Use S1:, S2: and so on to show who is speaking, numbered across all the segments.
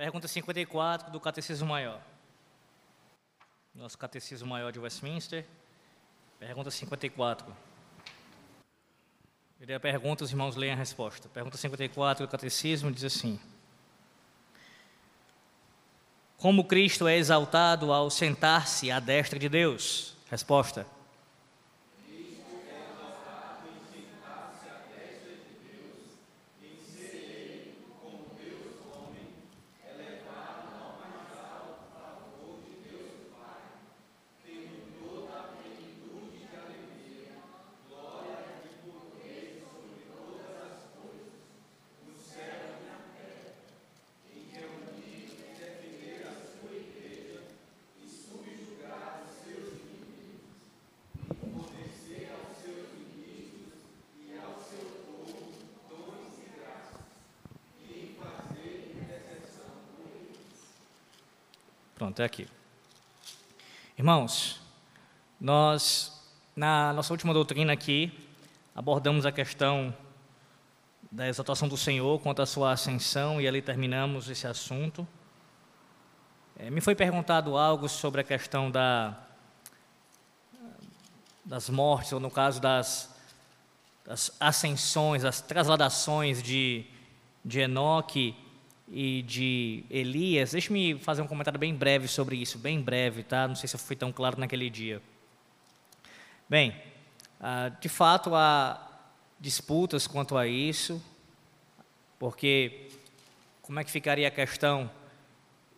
S1: Pergunta 54 do Catecismo Maior. Nosso Catecismo Maior de Westminster. Pergunta 54. Ele a pergunta, os irmãos leem a resposta. Pergunta 54 do Catecismo diz assim: Como Cristo é exaltado ao sentar-se à destra de Deus? Resposta. Pronto, é aqui. Irmãos, nós, na nossa última doutrina aqui, abordamos a questão da exaltação do Senhor quanto à sua ascensão e ali terminamos esse assunto. É, me foi perguntado algo sobre a questão da, das mortes, ou no caso das, das ascensões, das trasladações de, de Enoque e de Elias. Deixe-me fazer um comentário bem breve sobre isso, bem breve, tá? Não sei se eu fui tão claro naquele dia. Bem, ah, de fato há disputas quanto a isso, porque como é que ficaria a questão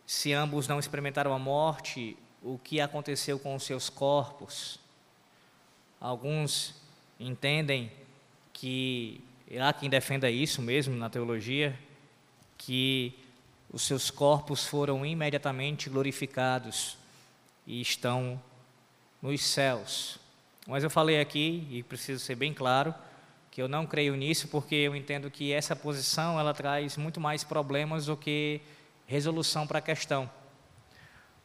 S1: se ambos não experimentaram a morte? O que aconteceu com os seus corpos? Alguns entendem que há quem defenda isso mesmo na teologia, que os seus corpos foram imediatamente glorificados e estão nos céus. Mas eu falei aqui, e preciso ser bem claro, que eu não creio nisso porque eu entendo que essa posição ela traz muito mais problemas do que resolução para a questão.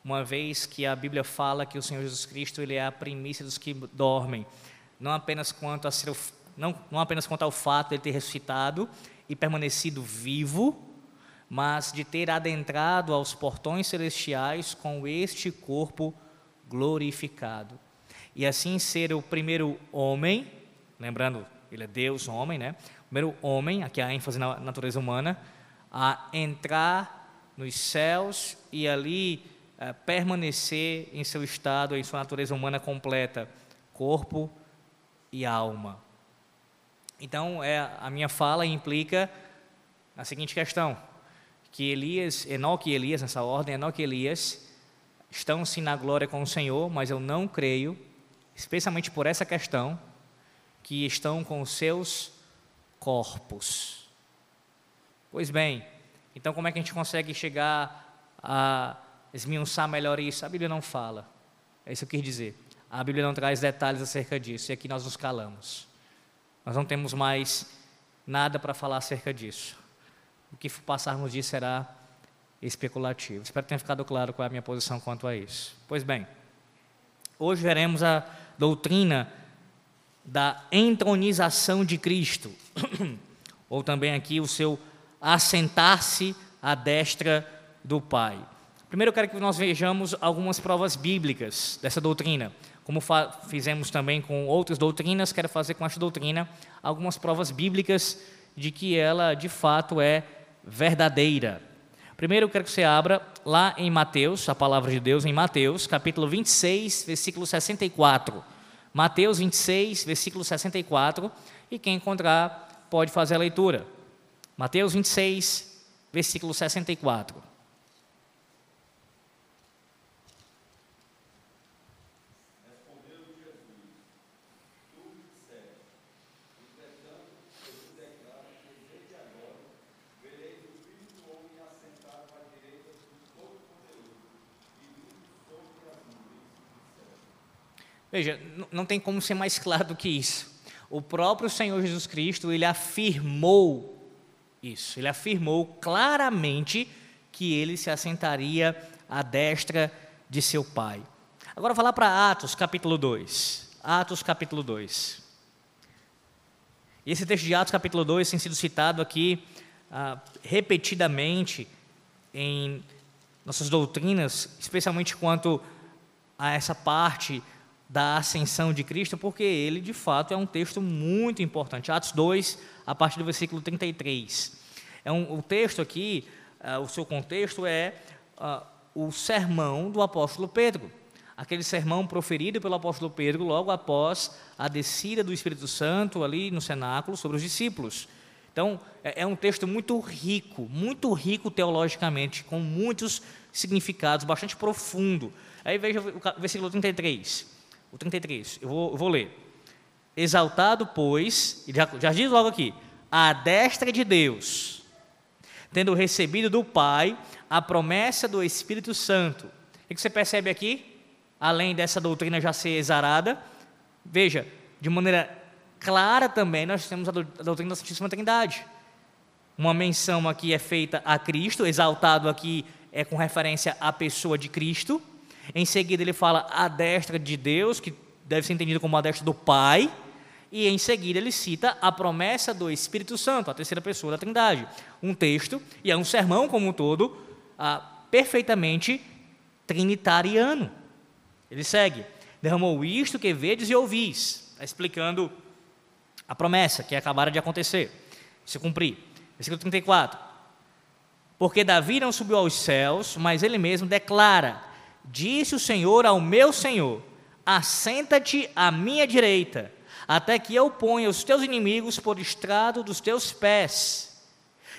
S1: Uma vez que a Bíblia fala que o Senhor Jesus Cristo ele é a primícia dos que dormem, não apenas quanto a ser, não, não apenas quanto ao fato de ele ter ressuscitado e permanecido vivo, mas de ter adentrado aos portões celestiais com este corpo glorificado. E assim ser o primeiro homem, lembrando, ele é Deus, homem, né? O primeiro homem, aqui a ênfase na natureza humana, a entrar nos céus e ali é, permanecer em seu estado, em sua natureza humana completa, corpo e alma. Então, é, a minha fala implica a seguinte questão: que Elias, Enoque e Elias, nessa ordem, Enoque e Elias estão sim na glória com o Senhor, mas eu não creio, especialmente por essa questão, que estão com os seus corpos. Pois bem, então como é que a gente consegue chegar a esmiuçar melhor isso? A Bíblia não fala. É isso que eu quis dizer. A Bíblia não traz detalhes acerca disso, e aqui nós nos calamos. Nós não temos mais nada para falar acerca disso o que passarmos disso será especulativo. Espero que tenha ficado claro qual é a minha posição quanto a isso. Pois bem, hoje veremos a doutrina da entronização de Cristo, ou também aqui o seu assentar-se à destra do Pai. Primeiro eu quero que nós vejamos algumas provas bíblicas dessa doutrina. Como fizemos também com outras doutrinas, quero fazer com esta doutrina algumas provas bíblicas de que ela de fato é verdadeira. Primeiro eu quero que você abra lá em Mateus, a palavra de Deus, em Mateus, capítulo 26, versículo 64. Mateus 26, versículo 64. E quem encontrar pode fazer a leitura. Mateus 26, versículo 64. Veja, não tem como ser mais claro do que isso. O próprio Senhor Jesus Cristo, ele afirmou isso. Ele afirmou claramente que ele se assentaria à destra de seu Pai. Agora falar para Atos, capítulo 2. Atos, capítulo 2. E esse texto de Atos, capítulo 2, tem sido citado aqui ah, repetidamente em nossas doutrinas, especialmente quanto a essa parte da ascensão de Cristo, porque ele, de fato, é um texto muito importante. Atos 2, a partir do versículo 33. É um, o texto aqui, uh, o seu contexto é uh, o sermão do apóstolo Pedro. Aquele sermão proferido pelo apóstolo Pedro logo após a descida do Espírito Santo ali no cenáculo sobre os discípulos. Então, é, é um texto muito rico, muito rico teologicamente, com muitos significados, bastante profundo. Aí veja o versículo 33. O 33, eu vou, eu vou ler. Exaltado, pois, já, já diz logo aqui, a destra de Deus, tendo recebido do Pai a promessa do Espírito Santo. O que você percebe aqui? Além dessa doutrina já ser exarada, veja, de maneira clara também nós temos a doutrina da Santíssima Trindade. Uma menção aqui é feita a Cristo, exaltado aqui é com referência à pessoa de Cristo. Em seguida ele fala a destra de Deus, que deve ser entendido como a destra do Pai. E em seguida ele cita a promessa do Espírito Santo, a terceira pessoa da Trindade. Um texto, e é um sermão como um todo, ah, perfeitamente trinitariano. Ele segue: derramou isto que vedes e ouvis, tá explicando a promessa que acabara de acontecer, se cumprir. Versículo 34. Porque Davi não subiu aos céus, mas ele mesmo declara: Disse o Senhor ao meu Senhor: Assenta-te à minha direita até que eu ponha os teus inimigos por estrado dos teus pés.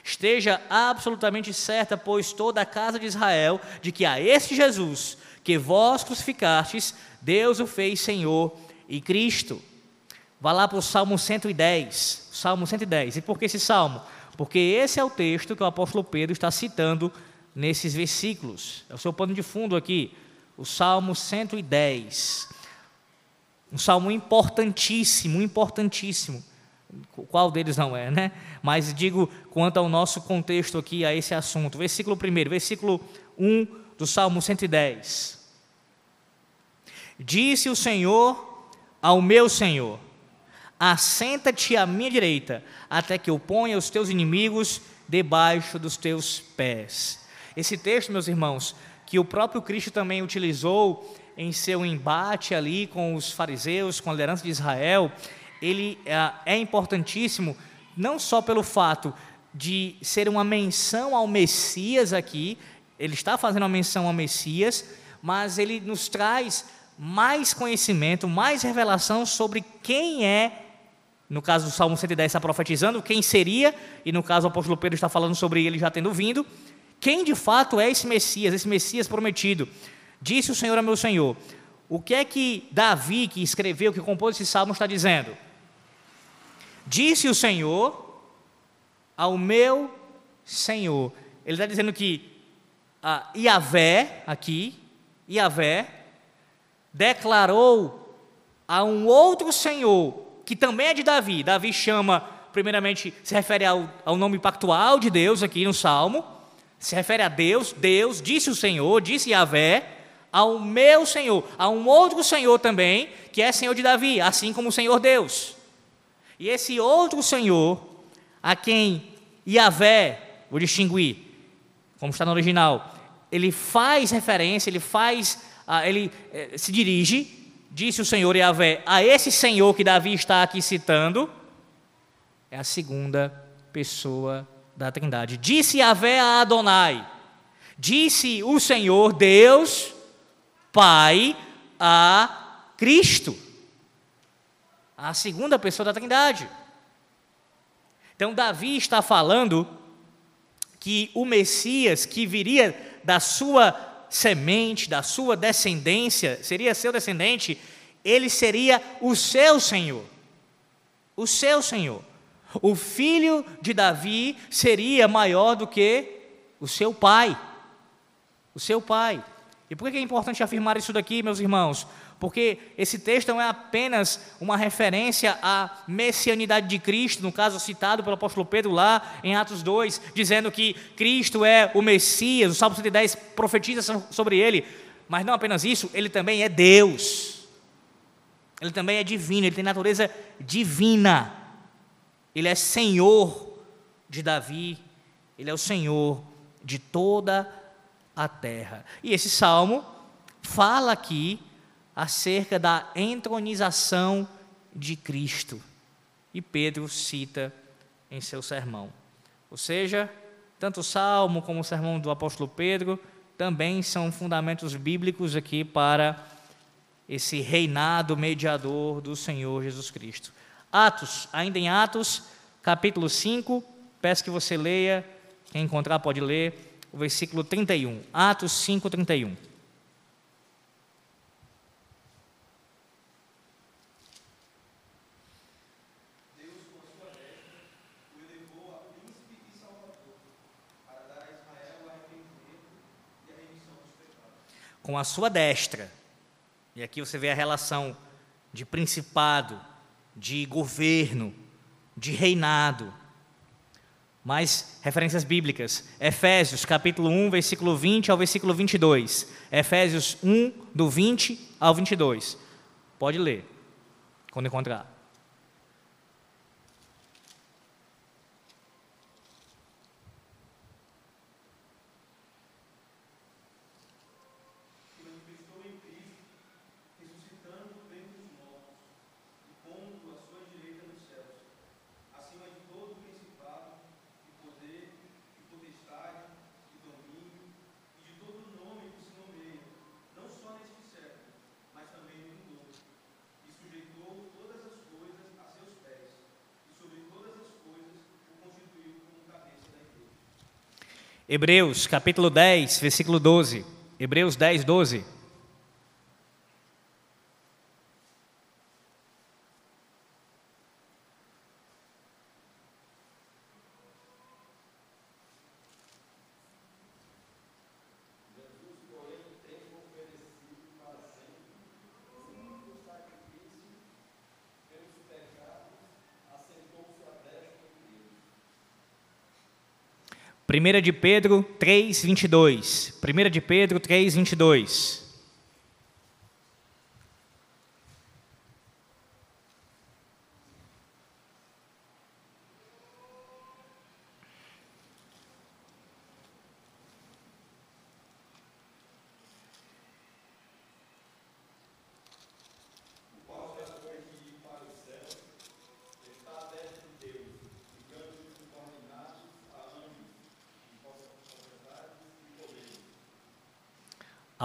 S1: Esteja absolutamente certa, pois toda a casa de Israel, de que a este Jesus, que vós crucificastes, Deus o fez Senhor e Cristo. Vá lá para o Salmo 110. Salmo 110. E por que esse salmo? Porque esse é o texto que o apóstolo Pedro está citando nesses versículos. É o seu pano de fundo aqui. O Salmo 110. Um salmo importantíssimo, importantíssimo. Qual deles não é, né? Mas digo quanto ao nosso contexto aqui, a esse assunto. Versículo 1, versículo 1 do Salmo 110. Disse o Senhor ao meu Senhor: Assenta-te à minha direita, até que eu ponha os teus inimigos debaixo dos teus pés. Esse texto, meus irmãos, que o próprio Cristo também utilizou em seu embate ali com os fariseus, com a liderança de Israel, ele é, é importantíssimo não só pelo fato de ser uma menção ao Messias aqui, ele está fazendo uma menção ao Messias, mas ele nos traz mais conhecimento, mais revelação sobre quem é, no caso do Salmo 110 está profetizando, quem seria, e no caso o apóstolo Pedro está falando sobre ele já tendo vindo, quem de fato é esse Messias, esse Messias prometido. Disse o Senhor a meu Senhor. O que é que Davi, que escreveu, que compôs esse salmo, está dizendo? Disse o Senhor ao meu Senhor. Ele está dizendo que a Iavé, aqui, Iavé, declarou a um outro Senhor, que também é de Davi. Davi chama, primeiramente, se refere ao, ao nome pactual de Deus aqui no Salmo, se refere a Deus, Deus, disse o Senhor, disse Yahvé, ao meu Senhor, a um outro Senhor também, que é Senhor de Davi, assim como o Senhor Deus. E esse outro Senhor, a quem Yahvé, vou distinguir, como está no original, ele faz referência, ele faz, ah, ele eh, se dirige, disse o Senhor Yahvé, a esse Senhor que Davi está aqui citando, é a segunda pessoa da Trindade. Disse Yahvé a Adonai, disse o Senhor Deus, Pai a Cristo, a segunda pessoa da Trindade. Então, Davi está falando que o Messias que viria da sua semente, da sua descendência, seria seu descendente, ele seria o seu Senhor. O seu Senhor. O filho de Davi seria maior do que o seu pai. O seu pai. E por que é importante afirmar isso daqui, meus irmãos? Porque esse texto não é apenas uma referência à messianidade de Cristo, no caso citado pelo apóstolo Pedro lá em Atos 2, dizendo que Cristo é o Messias, o Salmo 110 profetiza sobre ele. Mas não apenas isso, ele também é Deus. Ele também é divino, ele tem natureza divina. Ele é Senhor de Davi, ele é o Senhor de toda a terra. E esse salmo fala aqui acerca da entronização de Cristo. E Pedro cita em seu sermão. Ou seja, tanto o salmo como o sermão do apóstolo Pedro também são fundamentos bíblicos aqui para esse reinado mediador do Senhor Jesus Cristo. Atos, ainda em Atos, capítulo 5, peço que você leia, quem encontrar pode ler, o versículo 31. Atos 5, 31. com a sua destra. E aqui você vê a relação de principado, de governo, de reinado. Mais referências bíblicas. Efésios, capítulo 1, versículo 20 ao versículo 22. Efésios 1, do 20 ao 22. Pode ler, quando encontrar. Hebreus capítulo 10, versículo 12. Hebreus 10, 12. Primeira de Pedro 3, 22. Primeira de Pedro 3, 22.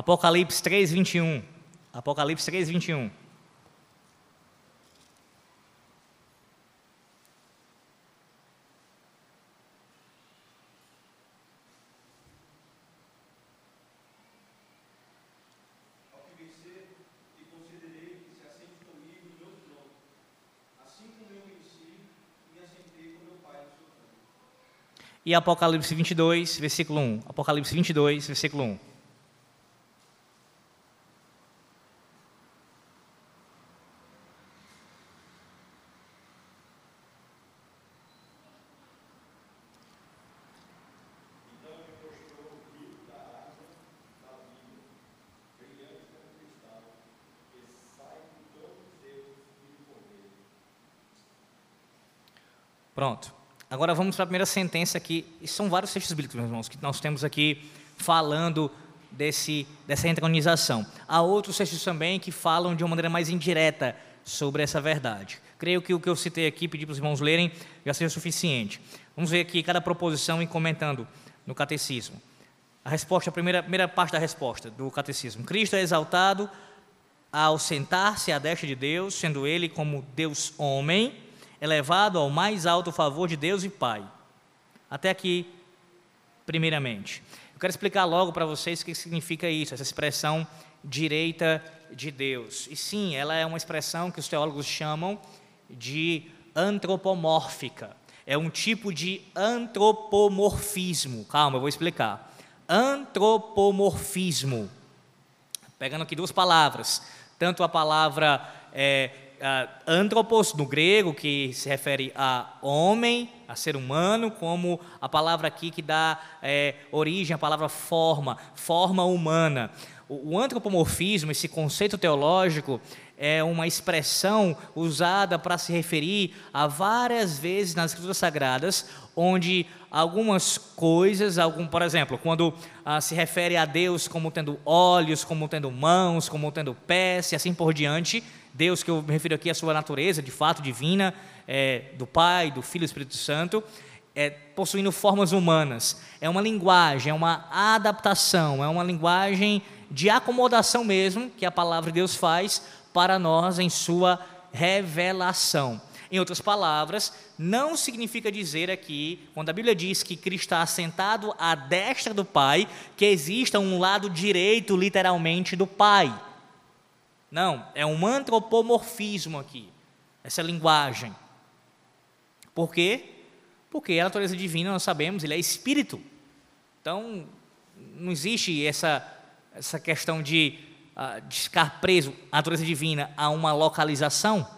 S1: Apocalipse 3, 21. Apocalipse 3, 21. E Apocalipse 22, versículo 1. Apocalipse 22, versículo 1. Pronto. Agora vamos para a primeira sentença aqui. E são vários textos bíblicos, meus irmãos, que nós temos aqui falando desse, dessa entronização. Há outros textos também que falam de uma maneira mais indireta sobre essa verdade. Creio que o que eu citei aqui, pedi para os irmãos lerem, já seja suficiente. Vamos ver aqui cada proposição e comentando no catecismo. A resposta, a primeira, primeira parte da resposta do catecismo. Cristo é exaltado ao sentar-se à destra de Deus, sendo ele como Deus homem, elevado ao mais alto favor de Deus e Pai. Até aqui, primeiramente. Eu quero explicar logo para vocês o que significa isso, essa expressão direita de Deus. E sim, ela é uma expressão que os teólogos chamam de antropomórfica. É um tipo de antropomorfismo. Calma, eu vou explicar. Antropomorfismo. Pegando aqui duas palavras. Tanto a palavra é, uh, antropos no grego, que se refere a homem, a ser humano, como a palavra aqui que dá é, origem à palavra forma, forma humana. O, o antropomorfismo, esse conceito teológico, é uma expressão usada para se referir a várias vezes nas Escrituras Sagradas, onde algumas coisas, algum, por exemplo, quando ah, se refere a Deus como tendo olhos, como tendo mãos, como tendo pés e assim por diante, Deus que eu me refiro aqui à sua natureza, de fato divina, é, do Pai, do Filho e do Espírito Santo, é, possuindo formas humanas. É uma linguagem, é uma adaptação, é uma linguagem de acomodação mesmo que a palavra de Deus faz para nós em sua revelação. Em outras palavras, não significa dizer aqui, quando a Bíblia diz que Cristo está assentado à destra do Pai, que exista um lado direito, literalmente, do Pai. Não, é um antropomorfismo aqui, essa linguagem. Por quê? Porque a natureza divina, nós sabemos, ele é espírito. Então, não existe essa, essa questão de, uh, de ficar preso à natureza divina a uma localização.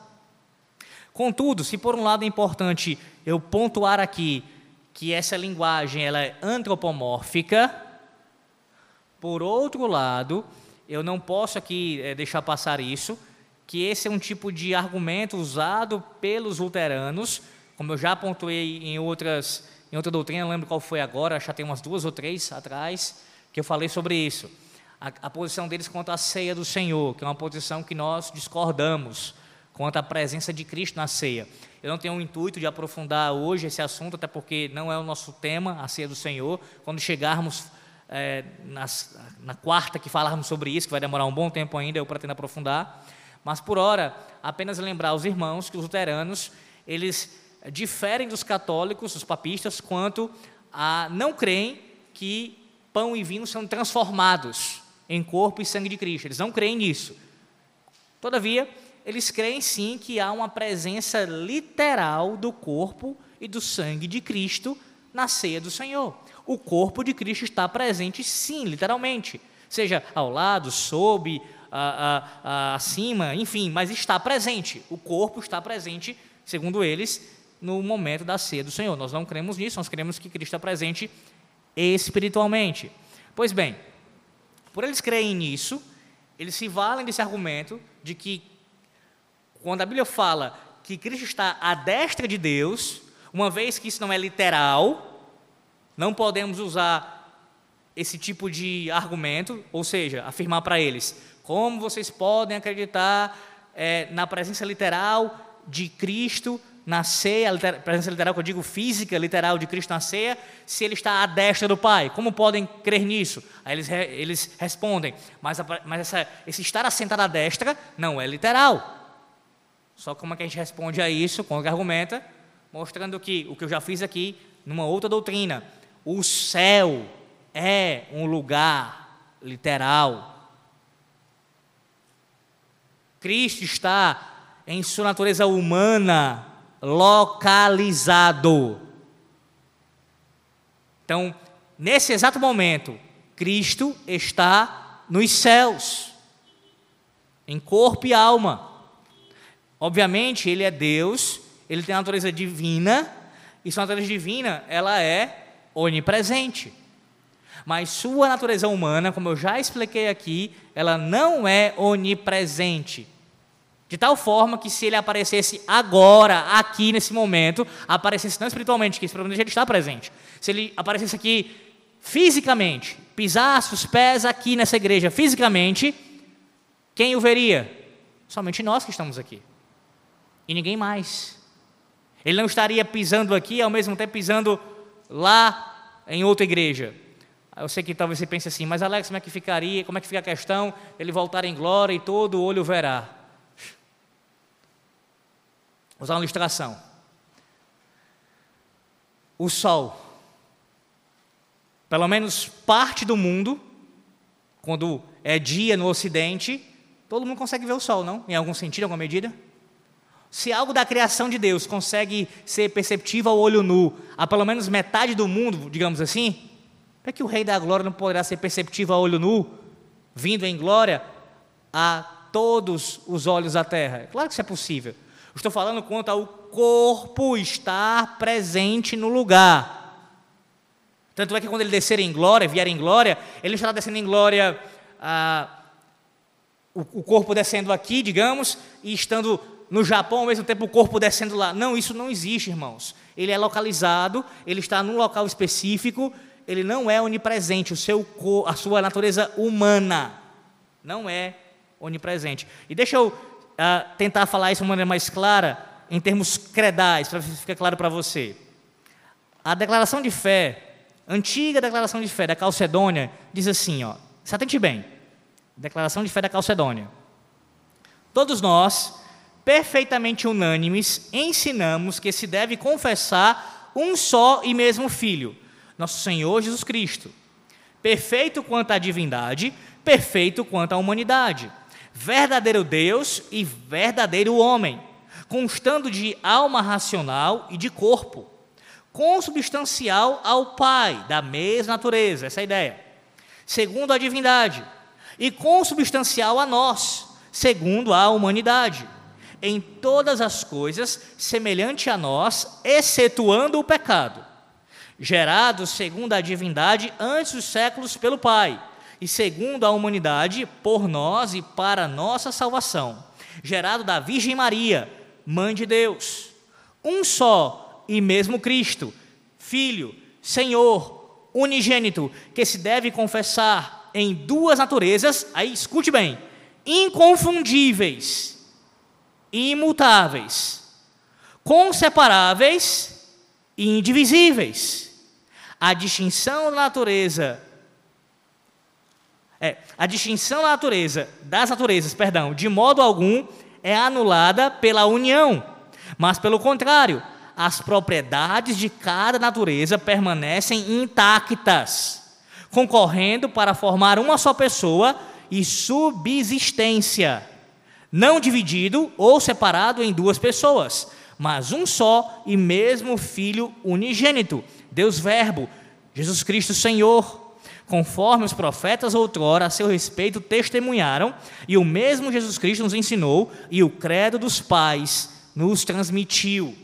S1: Contudo, se por um lado é importante eu pontuar aqui que essa linguagem ela é antropomórfica, por outro lado, eu não posso aqui é, deixar passar isso, que esse é um tipo de argumento usado pelos luteranos, como eu já pontuei em outras em outra doutrina, não lembro qual foi agora, já tem umas duas ou três atrás, que eu falei sobre isso. A, a posição deles quanto à ceia do Senhor, que é uma posição que nós discordamos quanto à presença de Cristo na ceia. Eu não tenho o intuito de aprofundar hoje esse assunto, até porque não é o nosso tema, a ceia do Senhor. Quando chegarmos é, nas, na quarta que falarmos sobre isso, que vai demorar um bom tempo ainda, eu pretendo aprofundar. Mas por hora, apenas lembrar aos irmãos que os luteranos, eles diferem dos católicos, dos papistas, quanto a não creem que pão e vinho são transformados em corpo e sangue de Cristo. Eles não creem nisso. Todavia, eles creem sim que há uma presença literal do corpo e do sangue de Cristo na ceia do Senhor. O corpo de Cristo está presente sim, literalmente, seja ao lado, sob, a, a, a, acima, enfim, mas está presente. O corpo está presente, segundo eles, no momento da ceia do Senhor. Nós não cremos nisso, nós cremos que Cristo está presente espiritualmente. Pois bem, por eles crerem nisso, eles se valem desse argumento de que quando a Bíblia fala que Cristo está à destra de Deus, uma vez que isso não é literal, não podemos usar esse tipo de argumento, ou seja, afirmar para eles: como vocês podem acreditar é, na presença literal de Cristo na ceia, presença literal que eu digo física, literal de Cristo na ceia, se ele está à destra do Pai. Como podem crer nisso? Aí eles, eles respondem, mas, a, mas essa, esse estar assentado à destra não é literal. Só como é que a gente responde a isso, como argumenta, mostrando que o que eu já fiz aqui, numa outra doutrina, o céu é um lugar literal. Cristo está em sua natureza humana localizado. Então, nesse exato momento, Cristo está nos céus, em corpo e alma. Obviamente, ele é Deus, ele tem a natureza divina, e sua natureza divina, ela é onipresente. Mas sua natureza humana, como eu já expliquei aqui, ela não é onipresente. De tal forma que se ele aparecesse agora, aqui nesse momento, aparecesse não espiritualmente, que espiritualmente ele está presente. Se ele aparecesse aqui fisicamente, pisasse os pés aqui nessa igreja fisicamente, quem o veria? Somente nós que estamos aqui e ninguém mais. Ele não estaria pisando aqui ao mesmo tempo pisando lá em outra igreja. Eu sei que talvez você pense assim, mas Alex, como é que ficaria? Como é que fica a questão? Ele voltar em glória e todo o olho verá. Vou usar uma ilustração. O sol. Pelo menos parte do mundo, quando é dia no ocidente, todo mundo consegue ver o sol, não? Em algum sentido, em alguma medida? Se algo da criação de Deus consegue ser perceptível ao olho nu a pelo menos metade do mundo, digamos assim, para que o Rei da Glória não poderá ser perceptível ao olho nu, vindo em glória a todos os olhos da terra? É claro que isso é possível. Estou falando quanto ao corpo estar presente no lugar. Tanto é que quando ele descer em glória, vier em glória, ele estará descendo em glória ah, o, o corpo descendo aqui, digamos, e estando no Japão ao mesmo tempo o corpo descendo lá. Não, isso não existe, irmãos. Ele é localizado, ele está num local específico, ele não é onipresente, o seu a sua natureza humana não é onipresente. E deixa eu uh, tentar falar isso de uma maneira mais clara, em termos credais, para ficar claro para você. A declaração de fé, antiga declaração de fé da Calcedônia, diz assim, ó, se atente bem, declaração de fé da Calcedônia. Todos nós, perfeitamente unânimes, ensinamos que se deve confessar um só e mesmo Filho, nosso Senhor Jesus Cristo, perfeito quanto à divindade, perfeito quanto à humanidade, verdadeiro Deus e verdadeiro homem, constando de alma racional e de corpo, consubstancial ao Pai, da mesma natureza, essa é a ideia, segundo a divindade, e consubstancial a nós, segundo a humanidade, em todas as coisas semelhante a nós, excetuando o pecado gerados segundo a divindade antes dos séculos pelo Pai, e segundo a humanidade por nós e para nossa salvação, gerado da Virgem Maria, Mãe de Deus, um só e mesmo Cristo, Filho, Senhor, unigênito, que se deve confessar em duas naturezas, aí escute bem, inconfundíveis, imutáveis, conseparáveis e indivisíveis. A distinção da natureza é, a distinção da natureza, das naturezas, perdão, de modo algum é anulada pela união, mas pelo contrário, as propriedades de cada natureza permanecem intactas, concorrendo para formar uma só pessoa e subsistência, não dividido ou separado em duas pessoas, mas um só e mesmo Filho unigênito Deus Verbo, Jesus Cristo Senhor, conforme os profetas outrora a seu respeito testemunharam, e o mesmo Jesus Cristo nos ensinou, e o credo dos pais nos transmitiu.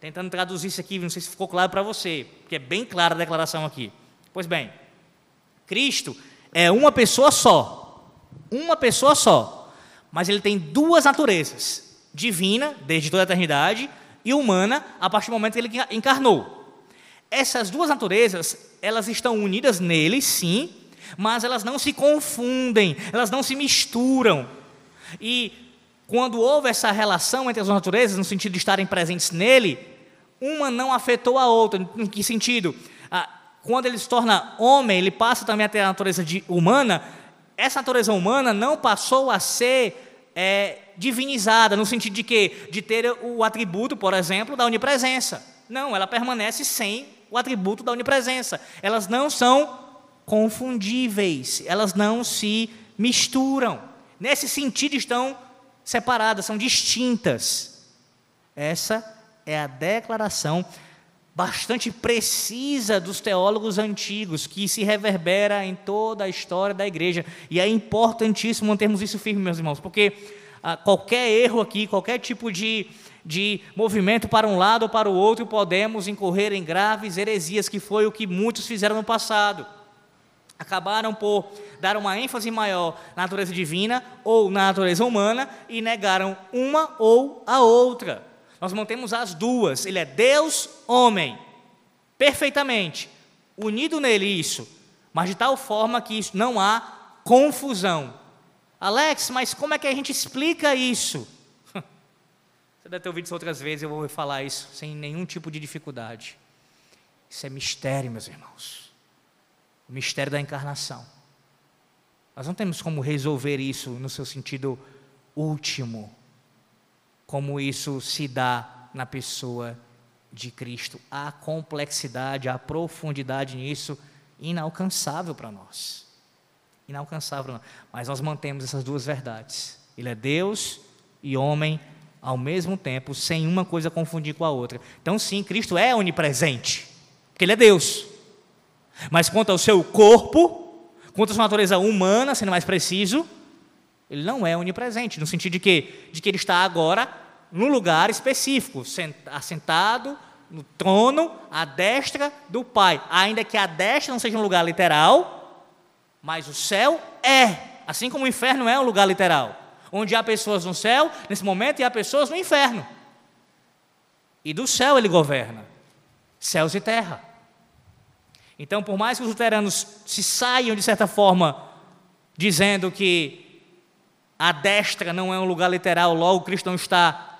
S1: Tentando traduzir isso aqui, não sei se ficou claro para você, porque é bem clara a declaração aqui. Pois bem, Cristo é uma pessoa só, uma pessoa só, mas ele tem duas naturezas: divina, desde toda a eternidade, e humana, a partir do momento que ele encarnou. Essas duas naturezas, elas estão unidas nele, sim, mas elas não se confundem, elas não se misturam. E quando houve essa relação entre as duas naturezas, no sentido de estarem presentes nele, uma não afetou a outra. Em que sentido? Ah, quando ele se torna homem, ele passa também a ter a natureza humana. Essa natureza humana não passou a ser é, divinizada, no sentido de que de ter o atributo, por exemplo, da onipresença. Não, ela permanece sem o atributo da onipresença. Elas não são confundíveis, elas não se misturam. Nesse sentido, estão separadas, são distintas. Essa é a declaração bastante precisa dos teólogos antigos, que se reverbera em toda a história da igreja. E é importantíssimo mantermos isso firme, meus irmãos, porque ah, qualquer erro aqui, qualquer tipo de de movimento para um lado ou para o outro, podemos incorrer em graves heresias, que foi o que muitos fizeram no passado. Acabaram por dar uma ênfase maior na natureza divina ou na natureza humana e negaram uma ou a outra. Nós mantemos as duas. Ele é Deus, homem, perfeitamente, unido nele isso, mas de tal forma que isso não há confusão. Alex, mas como é que a gente explica isso? Você deve ter ouvido isso outras vezes, eu vou falar isso sem nenhum tipo de dificuldade. Isso é mistério, meus irmãos. O mistério da encarnação. Nós não temos como resolver isso no seu sentido último, como isso se dá na pessoa de Cristo. A complexidade, a profundidade nisso, inalcançável para nós. Inalcançável, mas nós mantemos essas duas verdades. Ele é Deus e homem ao mesmo tempo, sem uma coisa confundir com a outra. Então, sim, Cristo é onipresente, porque Ele é Deus. Mas quanto ao seu corpo, quanto à sua natureza humana, sendo mais preciso, Ele não é onipresente, no sentido de que, de que Ele está agora num lugar específico, assentado no trono, à destra do Pai. Ainda que a destra não seja um lugar literal, mas o céu é. assim como o inferno é um lugar literal, onde há pessoas no céu, nesse momento, e há pessoas no inferno. E do céu ele governa, céus e terra. Então, por mais que os luteranos se saiam, de certa forma, dizendo que a destra não é um lugar literal, logo o cristão está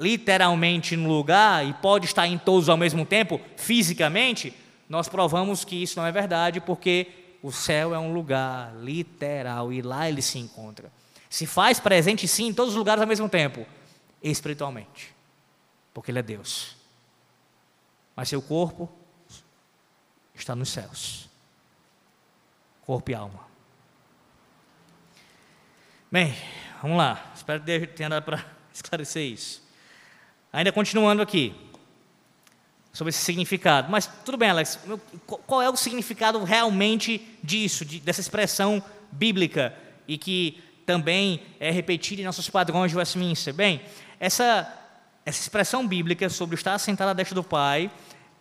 S1: literalmente no lugar e pode estar em todos ao mesmo tempo, fisicamente, nós provamos que isso não é verdade, porque o céu é um lugar literal e lá ele se encontra. Se faz presente sim em todos os lugares ao mesmo tempo, espiritualmente, porque ele é Deus. Mas seu corpo está nos céus corpo e alma. Bem, vamos lá. Espero tenha dado para esclarecer isso. Ainda continuando aqui, sobre esse significado. Mas tudo bem, Alex, qual é o significado realmente disso, de, dessa expressão bíblica e que também é repetida em nossos padrões de Westminster? Bem, essa, essa expressão bíblica sobre estar sentado à destra do Pai,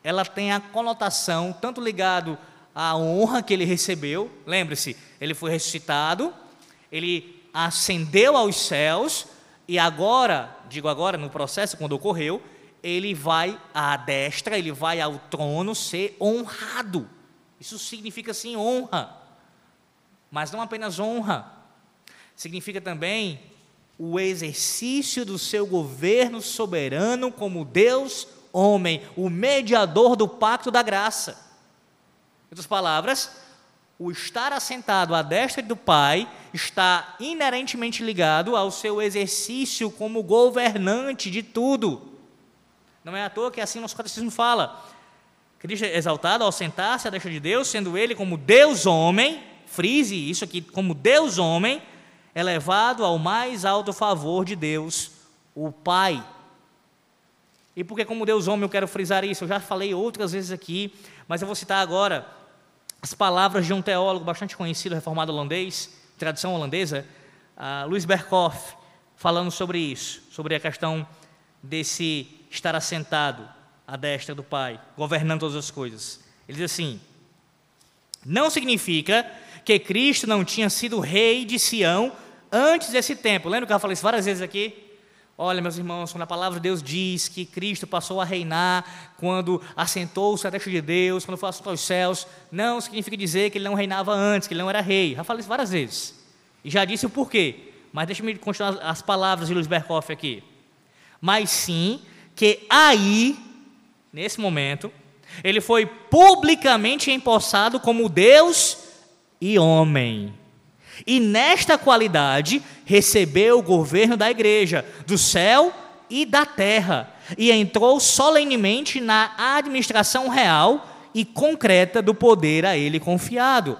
S1: ela tem a conotação tanto ligado à honra que ele recebeu, lembre-se, ele foi ressuscitado, ele ascendeu aos céus, e agora, digo agora, no processo, quando ocorreu, ele vai à destra, ele vai ao trono ser honrado. Isso significa sim honra. Mas não apenas honra, significa também o exercício do seu governo soberano como Deus homem, o mediador do pacto da graça. Em outras palavras, o estar assentado à destra do Pai está inerentemente ligado ao seu exercício como governante de tudo. Não é à toa que assim nosso catecismo fala. Cristo é exaltado ao sentar-se à destra de Deus, sendo ele como Deus homem, frise isso aqui, como Deus homem, elevado ao mais alto favor de Deus, o Pai. E porque, como Deus homem, eu quero frisar isso. Eu já falei outras vezes aqui, mas eu vou citar agora as palavras de um teólogo bastante conhecido, reformado holandês, tradição holandesa, uh, Luiz Berkhoff, falando sobre isso, sobre a questão desse estar assentado à destra do Pai, governando todas as coisas. Ele diz assim: não significa que Cristo não tinha sido rei de Sião antes desse tempo. Lembra que eu falei isso várias vezes aqui? Olha, meus irmãos, quando a palavra de Deus diz que Cristo passou a reinar quando assentou-se à destra de Deus, quando foi assunto aos céus, não significa dizer que ele não reinava antes, que ele não era rei. Já falei isso várias vezes. E já disse o porquê. Mas deixa-me continuar as palavras de Luiz Berkoff aqui. Mas sim que aí, nesse momento, ele foi publicamente empossado como Deus e homem e nesta qualidade recebeu o governo da igreja, do céu e da terra, e entrou solenemente na administração real e concreta do poder a ele confiado.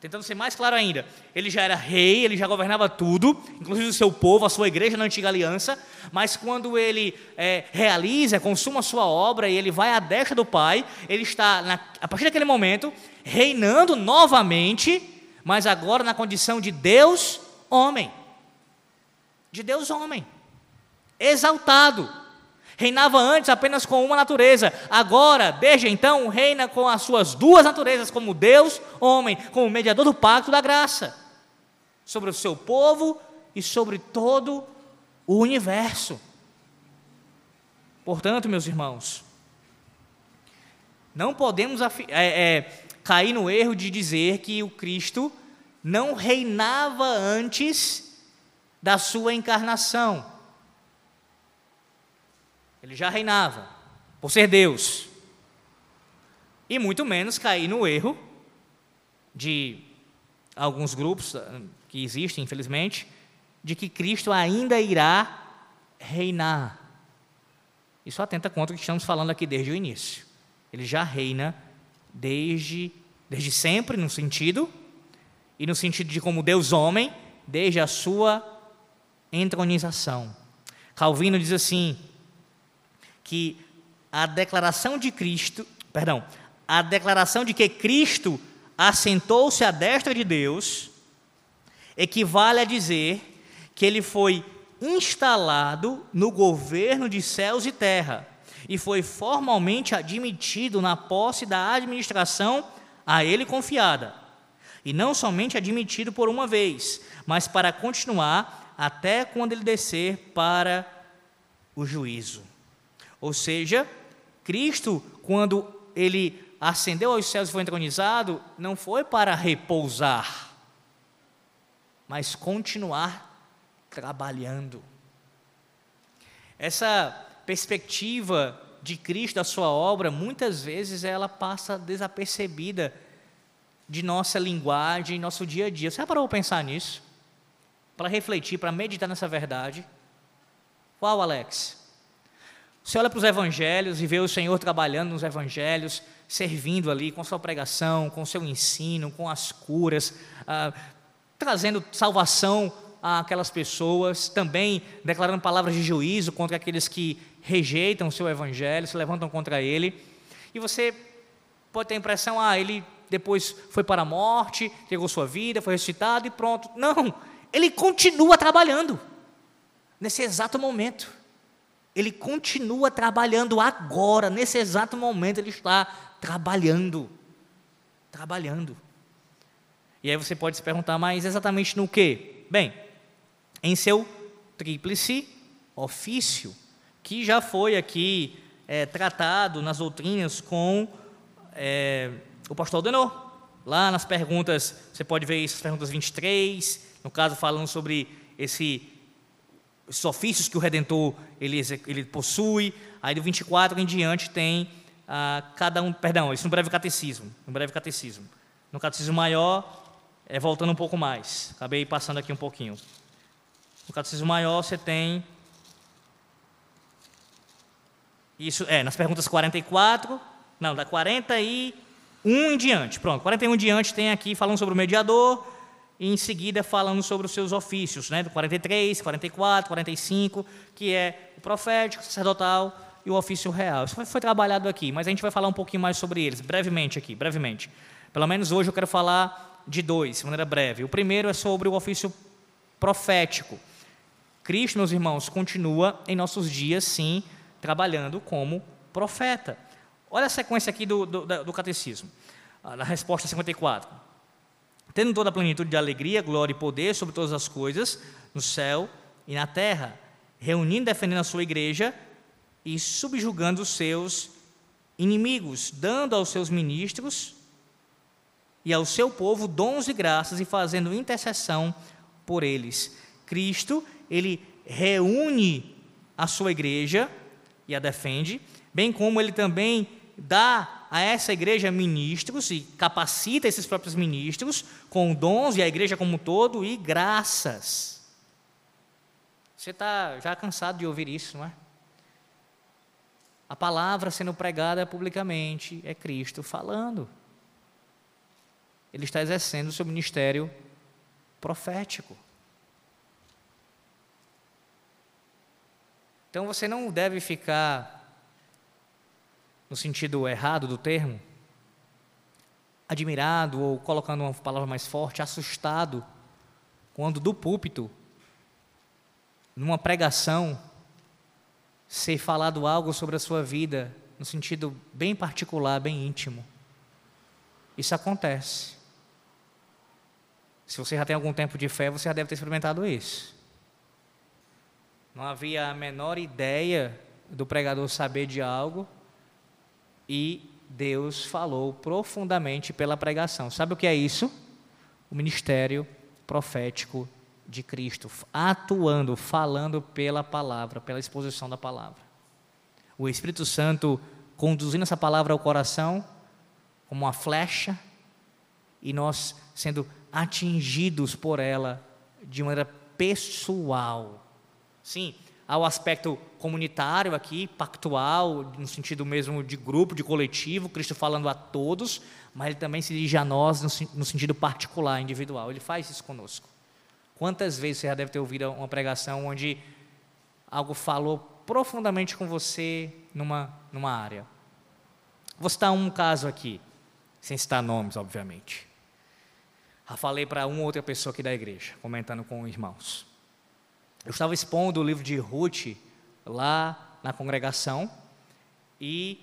S1: Tentando ser mais claro ainda, ele já era rei, ele já governava tudo, inclusive o seu povo, a sua igreja na antiga aliança, mas quando ele é, realiza, consuma a sua obra e ele vai à destra do Pai, ele está, na, a partir daquele momento, reinando novamente mas agora na condição de Deus homem. De Deus homem. Exaltado. Reinava antes apenas com uma natureza, agora, desde então, reina com as suas duas naturezas, como Deus, homem, como mediador do pacto da graça, sobre o seu povo e sobre todo o universo. Portanto, meus irmãos, não podemos é, é, cair no erro de dizer que o Cristo não reinava antes da sua encarnação. Ele já reinava, por ser Deus. E muito menos cair no erro de alguns grupos ah, que existem, infelizmente, de que Cristo ainda irá reinar. Isso atenta contra o que estamos falando aqui desde o início. Ele já reina desde, desde sempre, no sentido e no sentido de como Deus homem, desde a sua entronização. Calvino diz assim que a declaração de Cristo, perdão, a declaração de que Cristo assentou-se à destra de Deus equivale a dizer que ele foi instalado no governo de céus e terra e foi formalmente admitido na posse da administração a ele confiada E não somente admitido por uma vez, mas para continuar até quando ele descer para o juízo. Ou seja, Cristo, quando ele ascendeu aos céus e foi entronizado, não foi para repousar, mas continuar trabalhando. Essa perspectiva de Cristo, da sua obra, muitas vezes ela passa desapercebida de nossa linguagem, nosso dia a dia. Você já parou para pensar nisso? Para refletir, para meditar nessa verdade? Qual, Alex? Você olha para os evangelhos e vê o Senhor trabalhando nos evangelhos, servindo ali com sua pregação, com seu ensino, com as curas, ah, trazendo salvação àquelas pessoas, também declarando palavras de juízo contra aqueles que rejeitam o seu evangelho, se levantam contra ele. E você pode ter a impressão, ah, ele depois foi para a morte, entregou sua vida, foi ressuscitado e pronto. Não, ele continua trabalhando nesse exato momento. Ele continua trabalhando agora, nesse exato momento, ele está trabalhando. Trabalhando. E aí você pode se perguntar, mas exatamente no que? Bem, em seu tríplice ofício, que já foi aqui é, tratado nas doutrinas com é, o pastor Denor. Lá nas perguntas, você pode ver isso, as perguntas 23, no caso falando sobre esse, esses ofícios que o Redentor ele, ele possui. Aí do 24 em diante tem ah, cada um, perdão, isso no breve catecismo, no breve catecismo. No catecismo maior, é, voltando um pouco mais, acabei passando aqui um pouquinho. No catecismo maior você tem isso é nas perguntas 44, não, da 40 e 1 em diante. Pronto, 41 em diante tem aqui falando sobre o mediador, e em seguida falando sobre os seus ofícios, né, do 43, 44, 45, que é o profético, o sacerdotal e o ofício real. Isso foi, foi trabalhado aqui, mas a gente vai falar um pouquinho mais sobre eles, brevemente aqui, brevemente. Pelo menos hoje eu quero falar de dois, de maneira breve. O primeiro é sobre o ofício profético. Cristo, meus irmãos, continua em nossos dias, sim, trabalhando como profeta. Olha a sequência aqui do, do, do catecismo, ah, na resposta 54. Tendo toda a plenitude de alegria, glória e poder sobre todas as coisas, no céu e na terra, reunindo e defendendo a sua igreja e subjugando os seus inimigos, dando aos seus ministros e ao seu povo dons e graças e fazendo intercessão por eles. Cristo, ele reúne a sua igreja e a defende, bem como ele também dá a essa igreja ministros e capacita esses próprios ministros com dons e a igreja como um todo e graças. Você está já cansado de ouvir isso, não é? A palavra sendo pregada publicamente é Cristo falando. Ele está exercendo o seu ministério profético. Então você não deve ficar no sentido errado do termo, admirado ou colocando uma palavra mais forte, assustado, quando do púlpito, numa pregação, ser falado algo sobre a sua vida, no sentido bem particular, bem íntimo. Isso acontece. Se você já tem algum tempo de fé, você já deve ter experimentado isso. Não havia a menor ideia do pregador saber de algo, e Deus falou profundamente pela pregação. Sabe o que é isso? O ministério profético de Cristo, atuando, falando pela palavra, pela exposição da palavra. O Espírito Santo conduzindo essa palavra ao coração como uma flecha e nós sendo atingidos por ela de maneira pessoal. Sim, há o aspecto comunitário aqui, pactual, no sentido mesmo de grupo, de coletivo, Cristo falando a todos, mas ele também se dirige a nós no, sentido particular, individual. Ele faz isso conosco. Quantas vezes você já deve ter ouvido uma pregação onde algo falou profundamente com você numa, numa área? Vou citar um caso aqui, sem citar nomes, obviamente. Já falei para uma outra pessoa aqui da igreja, comentando com irmãos. Eu estava expondo o livro de Ruth lá na congregação e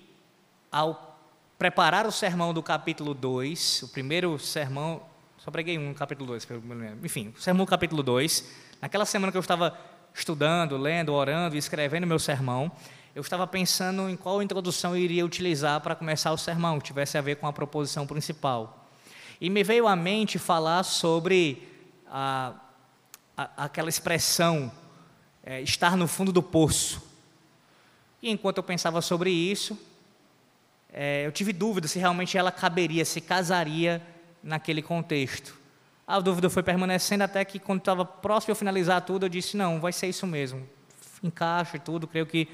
S1: ao preparar o sermão do capítulo 2, o primeiro sermão Só preguei um no capítulo 2, enfim, o sermão capítulo 2. Naquela semana que eu estava estudando, lendo, orando e escrevendo meu sermão, eu estava pensando em qual introdução eu iria utilizar para começar o sermão, que tivesse a ver com a proposição principal. E me veio à mente falar sobre a, aquela expressão, é, estar no fundo do poço. E enquanto eu pensava sobre isso, é, eu tive dúvida se realmente ela caberia, se casaria naquele contexto. A dúvida foi permanecendo até que, quando estava próximo a finalizar tudo, eu disse: não, vai ser isso mesmo. Encaixa e tudo, creio que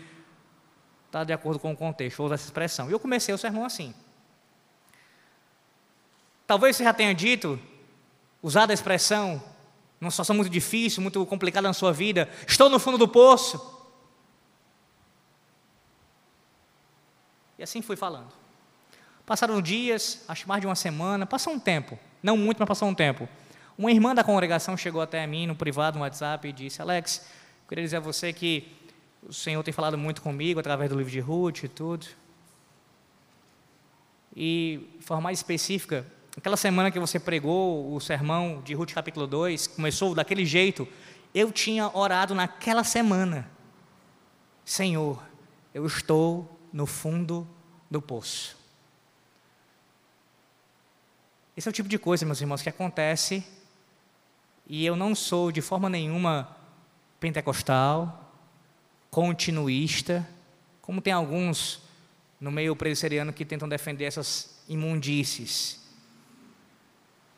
S1: está de acordo com o contexto, vou usar essa expressão. E eu comecei o sermão assim. Talvez você já tenha dito, usado a expressão, numa situação muito difícil, muito complicada na sua vida, estou no fundo do poço. E assim fui falando. Passaram dias, acho mais de uma semana, passou um tempo, não muito, mas passou um tempo. Uma irmã da congregação chegou até mim no privado, no WhatsApp, e disse: Alex, queria dizer a você que o Senhor tem falado muito comigo através do livro de Ruth e tudo. E, de forma mais específica, aquela semana que você pregou o sermão de Ruth capítulo 2, começou daquele jeito, eu tinha orado naquela semana: Senhor, eu estou no fundo do poço. Esse é o tipo de coisa, meus irmãos, que acontece e eu não sou de forma nenhuma pentecostal, continuista, como tem alguns no meio presbiteriano que tentam defender essas imundícies.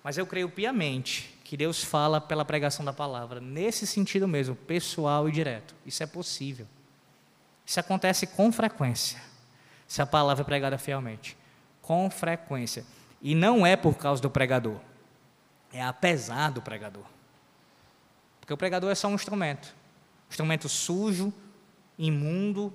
S1: Mas eu creio piamente que Deus fala pela pregação da palavra, nesse sentido mesmo, pessoal e direto. Isso é possível. Isso acontece com frequência, se a palavra é pregada fielmente. Com frequência. E não é por causa do pregador, é apesar do pregador. Porque o pregador é só um instrumento instrumento sujo, imundo,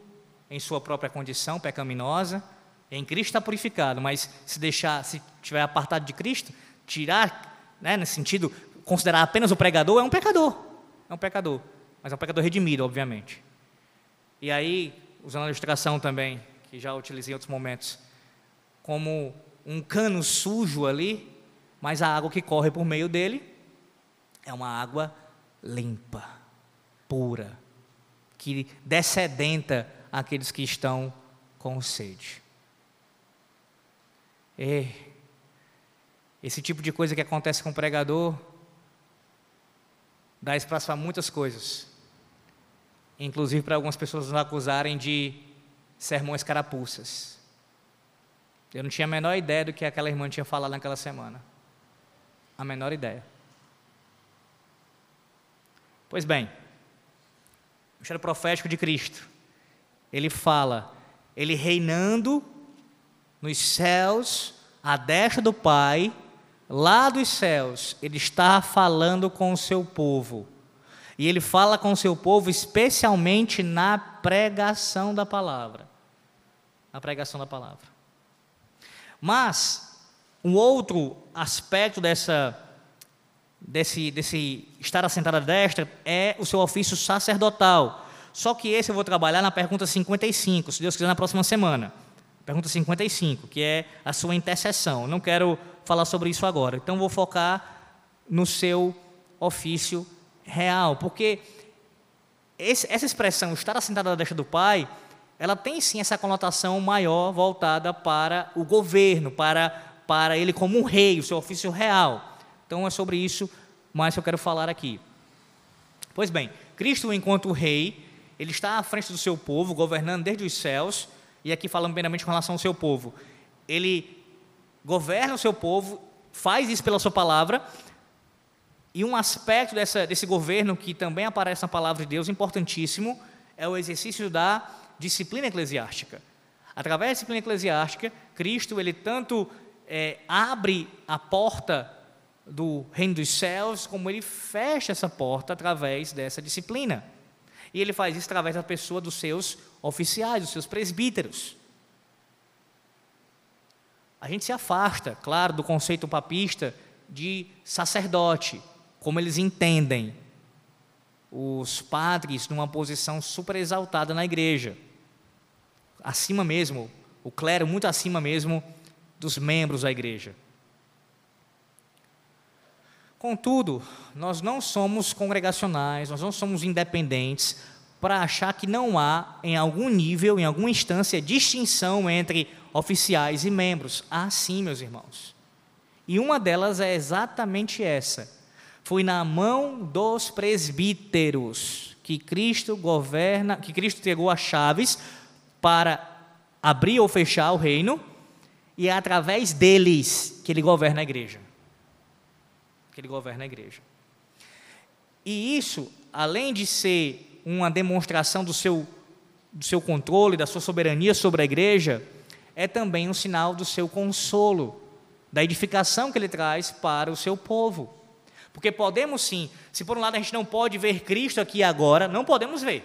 S1: em sua própria condição pecaminosa. Em Cristo está purificado, mas se deixar, se tiver apartado de Cristo, tirar, né, nesse sentido, considerar apenas o pregador, é um pecador. É um pecador. Mas é um pecador redimido, obviamente. E aí, usando a ilustração também, que já utilizei em outros momentos, como um cano sujo ali, mas a água que corre por meio dele é uma água limpa, pura, que descedenta aqueles que estão com sede. E esse tipo de coisa que acontece com o pregador dá espaço para muitas coisas, inclusive para algumas pessoas nos acusarem de sermões carapuças. Eu não tinha a menor ideia do que aquela irmã tinha falado naquela semana. A menor ideia. Pois bem, o ministério profético de Cristo, ele fala, ele reinando nos céus, à destra do Pai, lá dos céus, ele está falando com o seu povo. E ele fala com o seu povo especialmente na pregação da palavra. Na pregação da palavra. Mas, um outro aspecto dessa, desse, desse estar assentado à destra é o seu ofício sacerdotal. Só que esse eu vou trabalhar na pergunta 55, se Deus quiser, na próxima semana. Pergunta 55, que é a sua intercessão. Não quero falar sobre isso agora. Então, vou focar no seu ofício real. Porque esse, essa expressão, estar assentado à destra do Pai, ela tem sim essa conotação maior voltada para o governo, para, para ele como um rei, o seu ofício real. Então é sobre isso mais que eu quero falar aqui. Pois bem, Cristo, enquanto rei, ele está à frente do seu povo, governando desde os céus, e aqui falando primeiramente com relação ao seu povo. Ele governa o seu povo, faz isso pela sua palavra, e um aspecto dessa, desse governo que também aparece na palavra de Deus, importantíssimo, é o exercício da disciplina eclesiástica. Através da disciplina eclesiástica, Cristo ele tanto é, abre a porta do reino dos céus, como ele fecha essa porta através dessa disciplina. E ele faz isso através da pessoa dos seus oficiais, dos seus presbíteros. A gente se afasta, claro, do conceito papista de sacerdote, como eles entendem os padres numa posição super exaltada na igreja acima mesmo, o clero muito acima mesmo dos membros da igreja. Contudo, nós não somos congregacionais, nós não somos independentes para achar que não há, em algum nível, em alguma instância, distinção entre oficiais e membros. Há sim, meus irmãos. E uma delas é exatamente essa. Foi na mão dos presbíteros que Cristo governa, que Cristo entregou as chaves para abrir ou fechar o reino, e é através deles que ele governa a igreja. Que ele governa a igreja. E isso, além de ser uma demonstração do seu, do seu controle, da sua soberania sobre a igreja, é também um sinal do seu consolo, da edificação que ele traz para o seu povo. Porque podemos sim, se por um lado a gente não pode ver Cristo aqui agora, não podemos ver.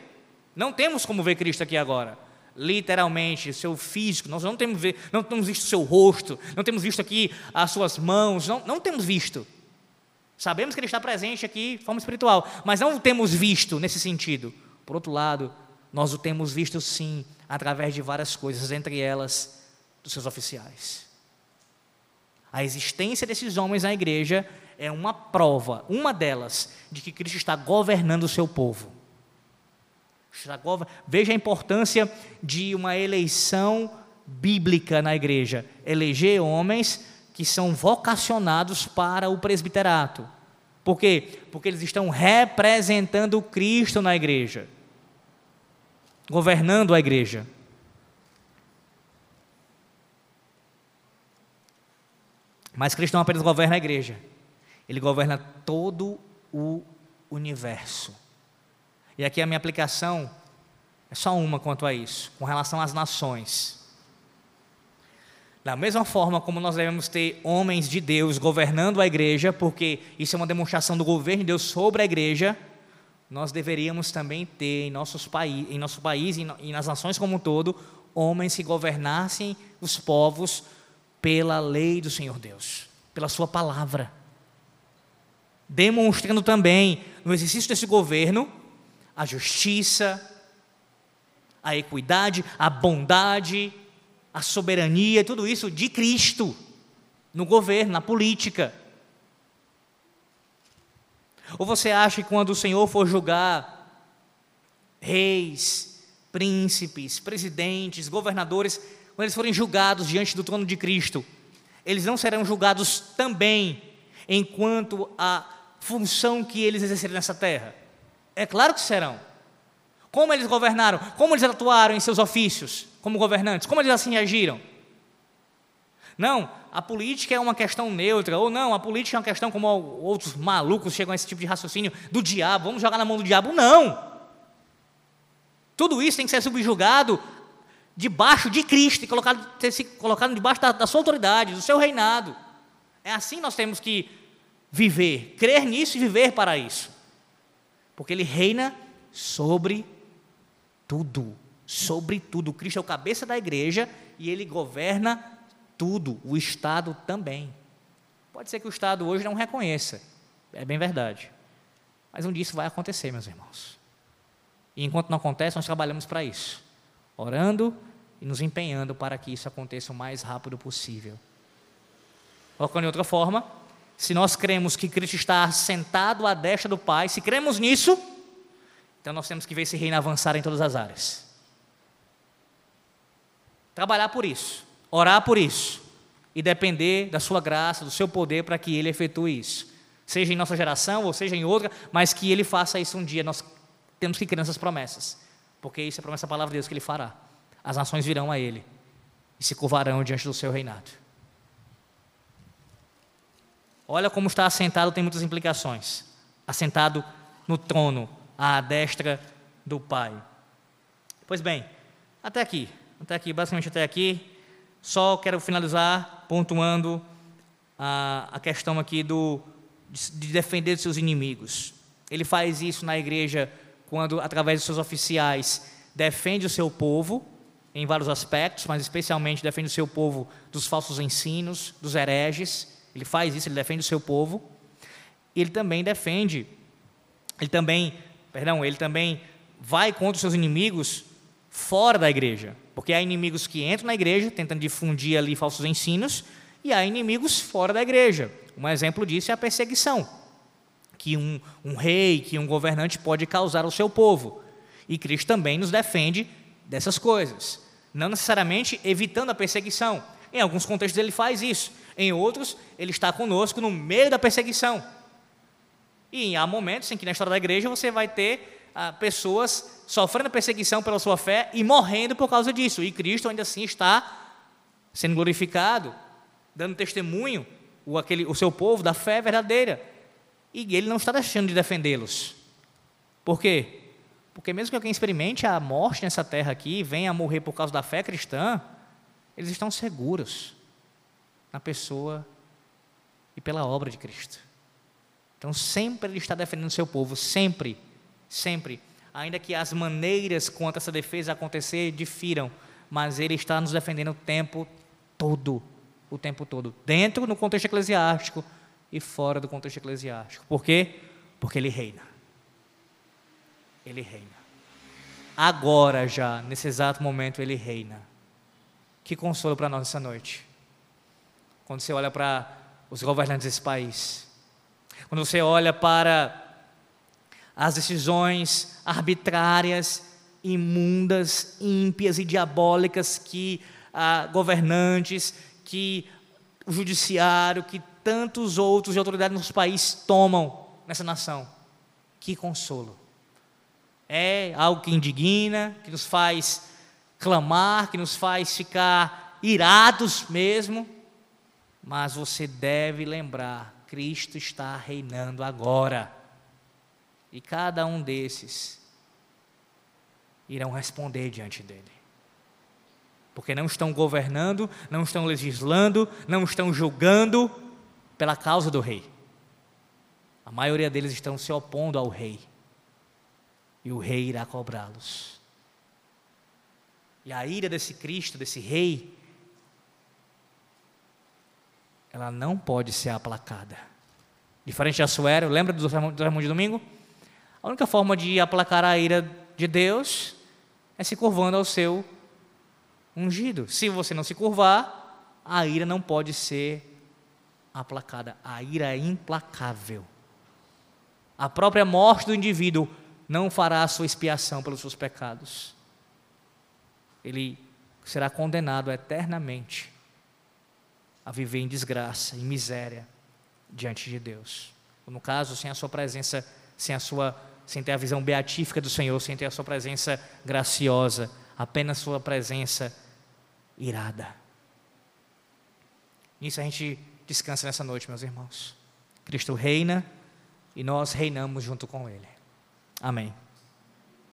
S1: Não temos como ver Cristo aqui agora. Literalmente, seu físico, nós não temos, ver, não temos visto seu rosto, não temos visto aqui as suas mãos, não, não temos visto. Sabemos que Ele está presente aqui de forma espiritual, mas não o temos visto nesse sentido. Por outro lado, nós o temos visto sim, através de várias coisas, entre elas dos seus oficiais. A existência desses homens na igreja é uma prova, uma delas, de que Cristo está governando o seu povo. Veja a importância de uma eleição bíblica na igreja. Eleger homens que são vocacionados para o presbiterato. Por quê? Porque eles estão representando Cristo na igreja, governando a igreja. Mas Cristo não apenas governa a igreja, ele governa todo o universo. E aqui a minha aplicação é só uma quanto a isso, com relação às nações. Da mesma forma como nós devemos ter homens de Deus governando a igreja, porque isso é uma demonstração do governo de Deus sobre a igreja, nós deveríamos também ter em, nossos paí em nosso país e nas nações como um todo, homens que governassem os povos pela lei do Senhor Deus, pela Sua palavra demonstrando também no exercício desse governo a justiça, a equidade, a bondade, a soberania, tudo isso de Cristo no governo, na política. Ou você acha que quando o Senhor for julgar reis, príncipes, presidentes, governadores, quando eles forem julgados diante do trono de Cristo, eles não serão julgados também enquanto a função que eles exercerem nessa terra? É claro que serão. Como eles governaram? Como eles atuaram em seus ofícios como governantes? Como eles assim agiram? Não, a política é uma questão neutra, ou não, a política é uma questão como outros malucos chegam a esse tipo de raciocínio do diabo, vamos jogar na mão do diabo. Não! Tudo isso tem que ser subjugado debaixo de Cristo e colocado, ter se colocado debaixo da, da sua autoridade, do seu reinado. É assim que nós temos que viver, crer nisso e viver para isso. Porque Ele reina sobre tudo, sobre tudo. Cristo é o cabeça da igreja e Ele governa tudo, o Estado também. Pode ser que o Estado hoje não reconheça, é bem verdade. Mas um dia isso vai acontecer, meus irmãos. E enquanto não acontece, nós trabalhamos para isso, orando e nos empenhando para que isso aconteça o mais rápido possível. Colocando de outra forma, se nós cremos que Cristo está sentado à destra do Pai, se cremos nisso, então nós temos que ver esse reino avançar em todas as áreas. Trabalhar por isso, orar por isso e depender da sua graça, do seu poder para que ele efetue isso. Seja em nossa geração ou seja em outra, mas que ele faça isso um dia. Nós temos que crer nessas promessas, porque isso é promessa da palavra de Deus que ele fará. As nações virão a ele e se curvarão diante do seu reinado. Olha como está assentado, tem muitas implicações. Assentado no trono, à destra do Pai. Pois bem, até aqui, até aqui, basicamente até aqui. Só quero finalizar pontuando a, a questão aqui do, de defender seus inimigos. Ele faz isso na igreja quando, através dos seus oficiais, defende o seu povo em vários aspectos, mas especialmente defende o seu povo dos falsos ensinos, dos hereges ele faz isso, ele defende o seu povo. Ele também defende, ele também, perdão, ele também vai contra os seus inimigos fora da igreja. Porque há inimigos que entram na igreja, tentando difundir ali falsos ensinos, e há inimigos fora da igreja. Um exemplo disso é a perseguição. Que um, um rei, que um governante pode causar ao seu povo. E Cristo também nos defende dessas coisas. Não necessariamente evitando a perseguição. Em alguns contextos ele faz isso. Em outros, ele está conosco no meio da perseguição. E há momentos em que na história da igreja você vai ter ah, pessoas sofrendo perseguição pela sua fé e morrendo por causa disso. E Cristo ainda assim está sendo glorificado, dando testemunho o, aquele, o seu povo da fé verdadeira. E ele não está deixando de defendê-los. Por quê? Porque mesmo que alguém experimente a morte nessa terra aqui, venha a morrer por causa da fé cristã, eles estão seguros na pessoa e pela obra de Cristo. Então sempre ele está defendendo o seu povo, sempre, sempre. Ainda que as maneiras quanto essa defesa acontecer difiram, mas ele está nos defendendo o tempo todo, o tempo todo, dentro do contexto eclesiástico e fora do contexto eclesiástico. Por quê? Porque ele reina. Ele reina. Agora já, nesse exato momento, ele reina. Que consolo para nós essa noite. Quando você olha para os governantes desse país, quando você olha para as decisões arbitrárias, imundas, ímpias e diabólicas que ah, governantes, que o judiciário, que tantos outros de autoridade no nosso país tomam nessa nação. Que consolo. É algo que indigna, que nos faz clamar, que nos faz ficar irados mesmo, mas você deve lembrar: Cristo está reinando agora. E cada um desses irão responder diante dele porque não estão governando, não estão legislando, não estão julgando pela causa do rei. A maioria deles estão se opondo ao rei. E o rei irá cobrá-los. E a ira desse Cristo, desse rei, ela não pode ser aplacada. Diferente de Assuero, lembra do sermão de domingo? A única forma de aplacar a ira de Deus é se curvando ao seu ungido. Se você não se curvar, a ira não pode ser aplacada. A ira é implacável. A própria morte do indivíduo não fará a sua expiação pelos seus pecados. Ele será condenado eternamente a viver em desgraça, em miséria diante de Deus. No caso, sem a sua presença, sem a sua sem ter a visão beatífica do Senhor, sem ter a sua presença graciosa, apenas sua presença irada. Nisso a gente descansa nessa noite, meus irmãos. Cristo reina e nós reinamos junto com Ele. Amém.